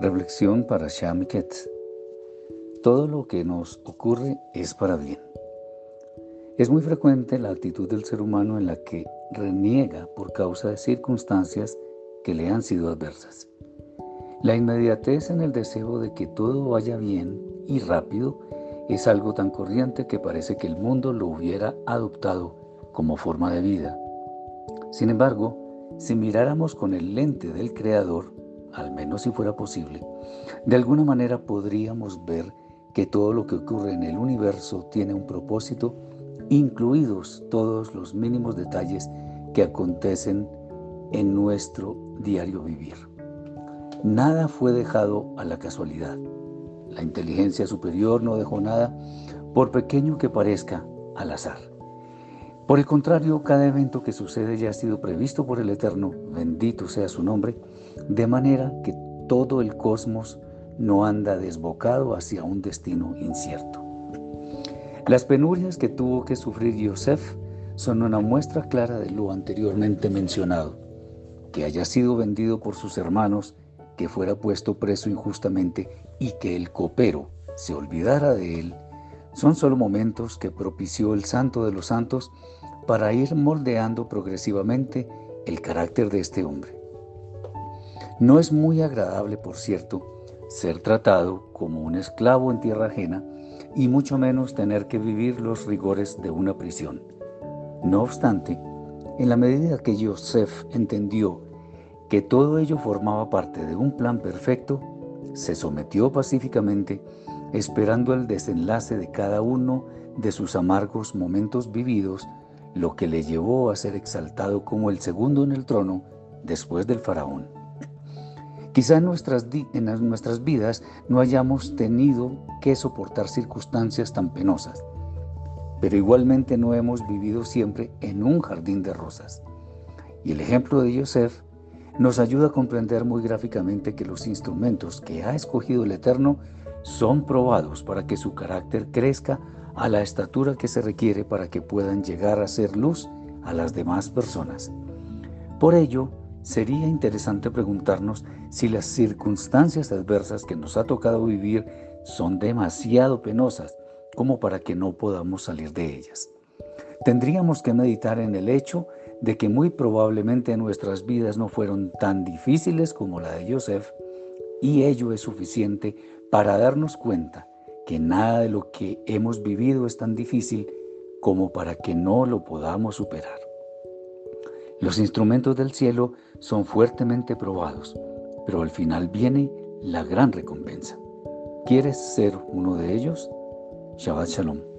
Reflexión para Shamiket. Todo lo que nos ocurre es para bien. Es muy frecuente la actitud del ser humano en la que reniega por causa de circunstancias que le han sido adversas. La inmediatez en el deseo de que todo vaya bien y rápido es algo tan corriente que parece que el mundo lo hubiera adoptado como forma de vida. Sin embargo, si miráramos con el lente del Creador, al menos si fuera posible, de alguna manera podríamos ver que todo lo que ocurre en el universo tiene un propósito, incluidos todos los mínimos detalles que acontecen en nuestro diario vivir. Nada fue dejado a la casualidad. La inteligencia superior no dejó nada, por pequeño que parezca, al azar. Por el contrario, cada evento que sucede ya ha sido previsto por el Eterno, bendito sea su nombre, de manera que todo el cosmos no anda desbocado hacia un destino incierto. Las penurias que tuvo que sufrir Yosef son una muestra clara de lo anteriormente mencionado, que haya sido vendido por sus hermanos, que fuera puesto preso injustamente y que el copero se olvidara de él, son solo momentos que propició el Santo de los Santos para ir moldeando progresivamente el carácter de este hombre. No es muy agradable, por cierto, ser tratado como un esclavo en tierra ajena y mucho menos tener que vivir los rigores de una prisión. No obstante, en la medida que Joseph entendió que todo ello formaba parte de un plan perfecto, se sometió pacíficamente, esperando el desenlace de cada uno de sus amargos momentos vividos lo que le llevó a ser exaltado como el segundo en el trono después del faraón. Quizá en nuestras, en nuestras vidas no hayamos tenido que soportar circunstancias tan penosas, pero igualmente no hemos vivido siempre en un jardín de rosas. Y el ejemplo de Joseph nos ayuda a comprender muy gráficamente que los instrumentos que ha escogido el Eterno son probados para que su carácter crezca a la estatura que se requiere para que puedan llegar a ser luz a las demás personas. Por ello, sería interesante preguntarnos si las circunstancias adversas que nos ha tocado vivir son demasiado penosas como para que no podamos salir de ellas. Tendríamos que meditar en el hecho de que muy probablemente nuestras vidas no fueron tan difíciles como la de Joseph y ello es suficiente para darnos cuenta que nada de lo que hemos vivido es tan difícil como para que no lo podamos superar. Los instrumentos del cielo son fuertemente probados, pero al final viene la gran recompensa. ¿Quieres ser uno de ellos? Shabbat Shalom.